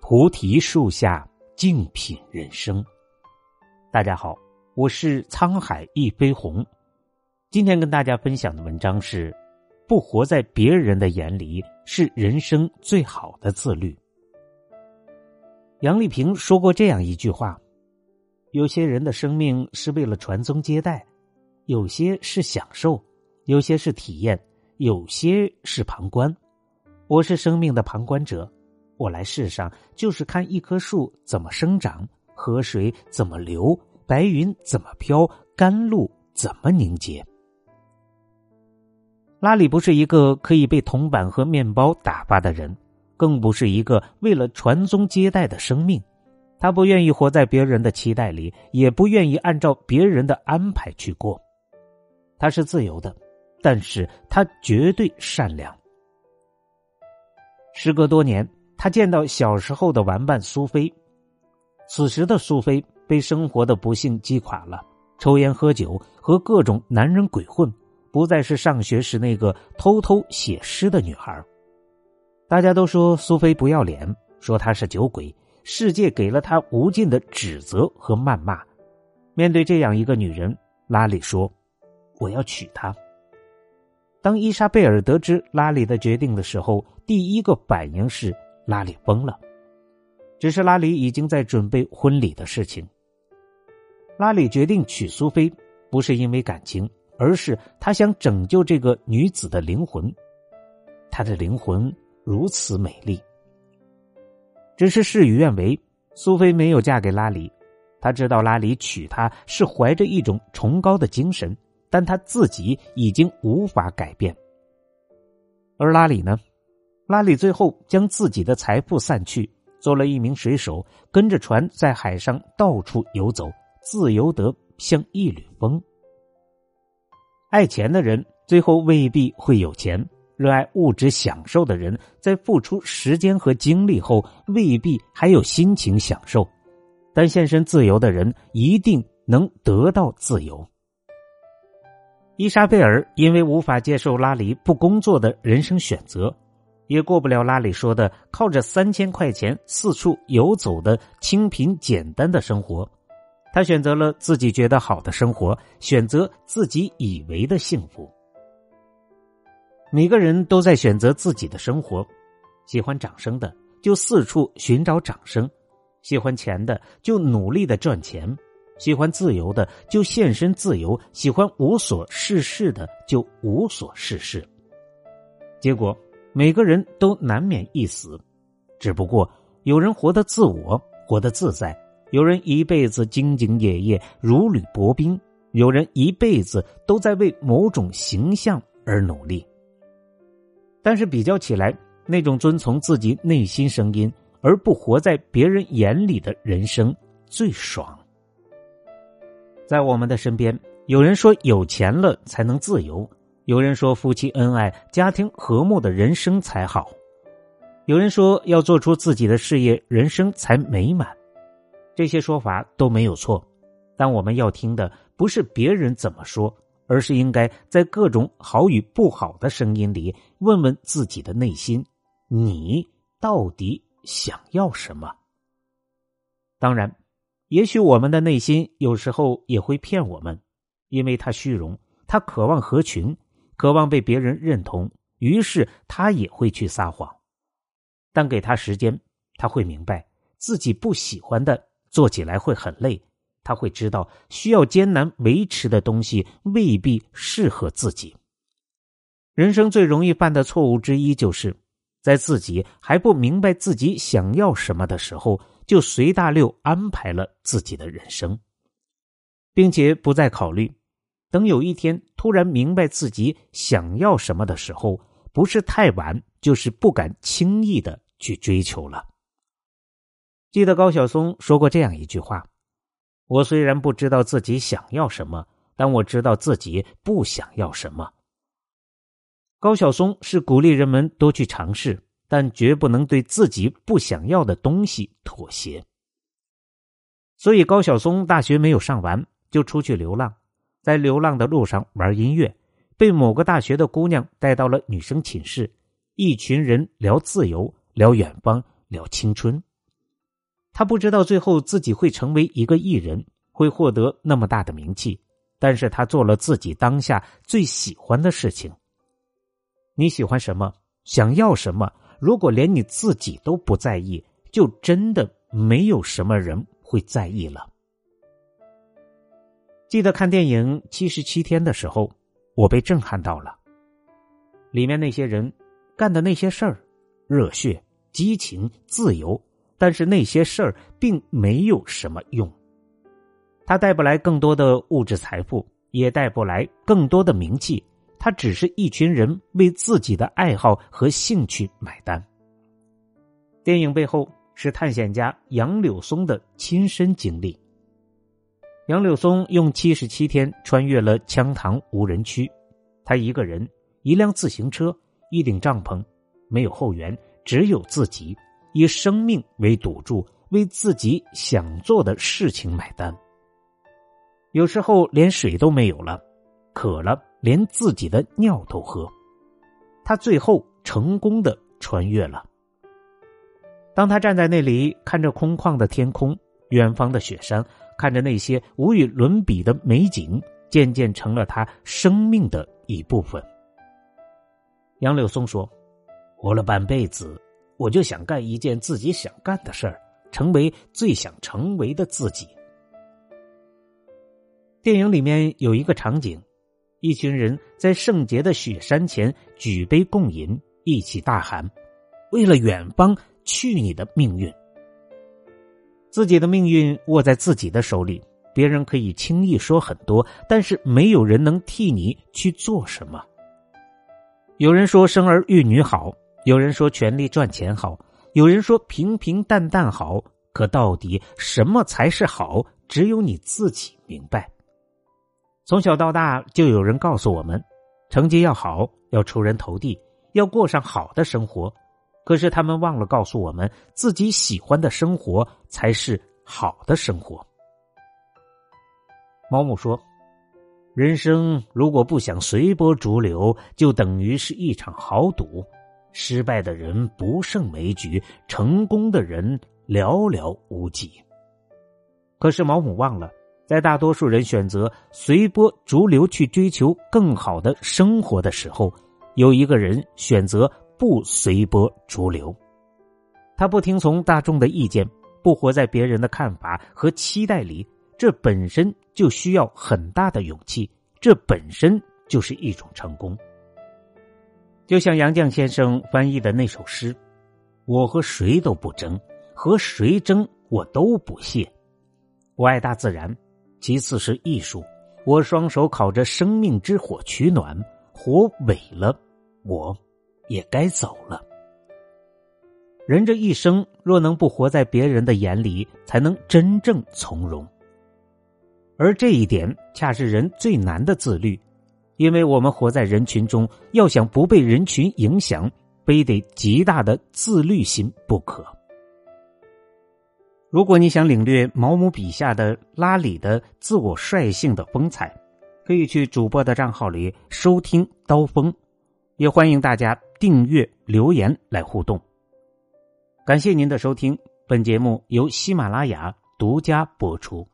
菩提树下静品人生。大家好，我是沧海一飞鸿。今天跟大家分享的文章是：不活在别人的眼里，是人生最好的自律。杨丽萍说过这样一句话：有些人的生命是为了传宗接代，有些是享受，有些是体验，有些是旁观。我是生命的旁观者。我来世上就是看一棵树怎么生长，河水怎么流，白云怎么飘，甘露怎么凝结。拉里不是一个可以被铜板和面包打发的人，更不是一个为了传宗接代的生命。他不愿意活在别人的期待里，也不愿意按照别人的安排去过。他是自由的，但是他绝对善良。时隔多年。他见到小时候的玩伴苏菲，此时的苏菲被生活的不幸击垮了，抽烟喝酒和各种男人鬼混，不再是上学时那个偷偷写诗的女孩。大家都说苏菲不要脸，说她是酒鬼，世界给了她无尽的指责和谩骂。面对这样一个女人，拉里说：“我要娶她。”当伊莎贝尔得知拉里的决定的时候，第一个反应是。拉里疯了，只是拉里已经在准备婚礼的事情。拉里决定娶苏菲，不是因为感情，而是他想拯救这个女子的灵魂。她的灵魂如此美丽，只是事与愿违，苏菲没有嫁给拉里。他知道拉里娶她是怀着一种崇高的精神，但他自己已经无法改变。而拉里呢？拉里最后将自己的财富散去，做了一名水手，跟着船在海上到处游走，自由得像一缕风。爱钱的人最后未必会有钱，热爱物质享受的人在付出时间和精力后未必还有心情享受，但献身自由的人一定能得到自由。伊莎贝尔因为无法接受拉里不工作的人生选择。也过不了拉里说的靠着三千块钱四处游走的清贫简单的生活，他选择了自己觉得好的生活，选择自己以为的幸福。每个人都在选择自己的生活，喜欢掌声的就四处寻找掌声，喜欢钱的就努力的赚钱，喜欢自由的就献身自由，喜欢无所事事的就无所事事。结果。每个人都难免一死，只不过有人活得自我，活得自在；有人一辈子兢兢业业，如履薄冰；有人一辈子都在为某种形象而努力。但是比较起来，那种遵从自己内心声音而不活在别人眼里的人生最爽。在我们的身边，有人说有钱了才能自由。有人说夫妻恩爱、家庭和睦的人生才好；有人说要做出自己的事业，人生才美满。这些说法都没有错，但我们要听的不是别人怎么说，而是应该在各种好与不好的声音里，问问自己的内心：你到底想要什么？当然，也许我们的内心有时候也会骗我们，因为他虚荣，他渴望合群。渴望被别人认同，于是他也会去撒谎，但给他时间，他会明白自己不喜欢的，做起来会很累。他会知道需要艰难维持的东西未必适合自己。人生最容易犯的错误之一，就是在自己还不明白自己想要什么的时候，就随大溜安排了自己的人生，并且不再考虑。等有一天突然明白自己想要什么的时候，不是太晚，就是不敢轻易的去追求了。记得高晓松说过这样一句话：“我虽然不知道自己想要什么，但我知道自己不想要什么。”高晓松是鼓励人们多去尝试，但绝不能对自己不想要的东西妥协。所以高晓松大学没有上完，就出去流浪。在流浪的路上玩音乐，被某个大学的姑娘带到了女生寝室，一群人聊自由、聊远方、聊青春。他不知道最后自己会成为一个艺人，会获得那么大的名气，但是他做了自己当下最喜欢的事情。你喜欢什么？想要什么？如果连你自己都不在意，就真的没有什么人会在意了。记得看电影《七十七天》的时候，我被震撼到了。里面那些人干的那些事儿，热血、激情、自由，但是那些事儿并没有什么用。他带不来更多的物质财富，也带不来更多的名气。他只是一群人为自己的爱好和兴趣买单。电影背后是探险家杨柳松的亲身经历。杨柳松用七十七天穿越了羌塘无人区，他一个人，一辆自行车，一顶帐篷，没有后援，只有自己，以生命为赌注，为自己想做的事情买单。有时候连水都没有了，渴了，连自己的尿都喝。他最后成功的穿越了。当他站在那里，看着空旷的天空，远方的雪山。看着那些无与伦比的美景，渐渐成了他生命的一部分。杨柳松说：“活了半辈子，我就想干一件自己想干的事儿，成为最想成为的自己。”电影里面有一个场景，一群人在圣洁的雪山前举杯共饮，一起大喊：“为了远方，去你的命运！”自己的命运握在自己的手里，别人可以轻易说很多，但是没有人能替你去做什么。有人说生儿育女好，有人说权力赚钱好，有人说平平淡淡好，可到底什么才是好？只有你自己明白。从小到大，就有人告诉我们，成绩要好，要出人头地，要过上好的生活。可是他们忘了告诉我们，自己喜欢的生活才是好的生活。毛姆说：“人生如果不想随波逐流，就等于是一场豪赌。失败的人不胜枚举，成功的人寥寥无几。”可是毛姆忘了，在大多数人选择随波逐流去追求更好的生活的时候，有一个人选择。不随波逐流，他不听从大众的意见，不活在别人的看法和期待里，这本身就需要很大的勇气，这本身就是一种成功。就像杨绛先生翻译的那首诗：“我和谁都不争，和谁争我都不屑。我爱大自然，其次是艺术。我双手烤着生命之火取暖，火萎了，我。”也该走了。人这一生，若能不活在别人的眼里，才能真正从容。而这一点，恰是人最难的自律，因为我们活在人群中，要想不被人群影响，非得极大的自律心不可。如果你想领略毛姆笔下的拉里的自我率性的风采，可以去主播的账号里收听《刀锋》，也欢迎大家。订阅留言来互动，感谢您的收听。本节目由喜马拉雅独家播出。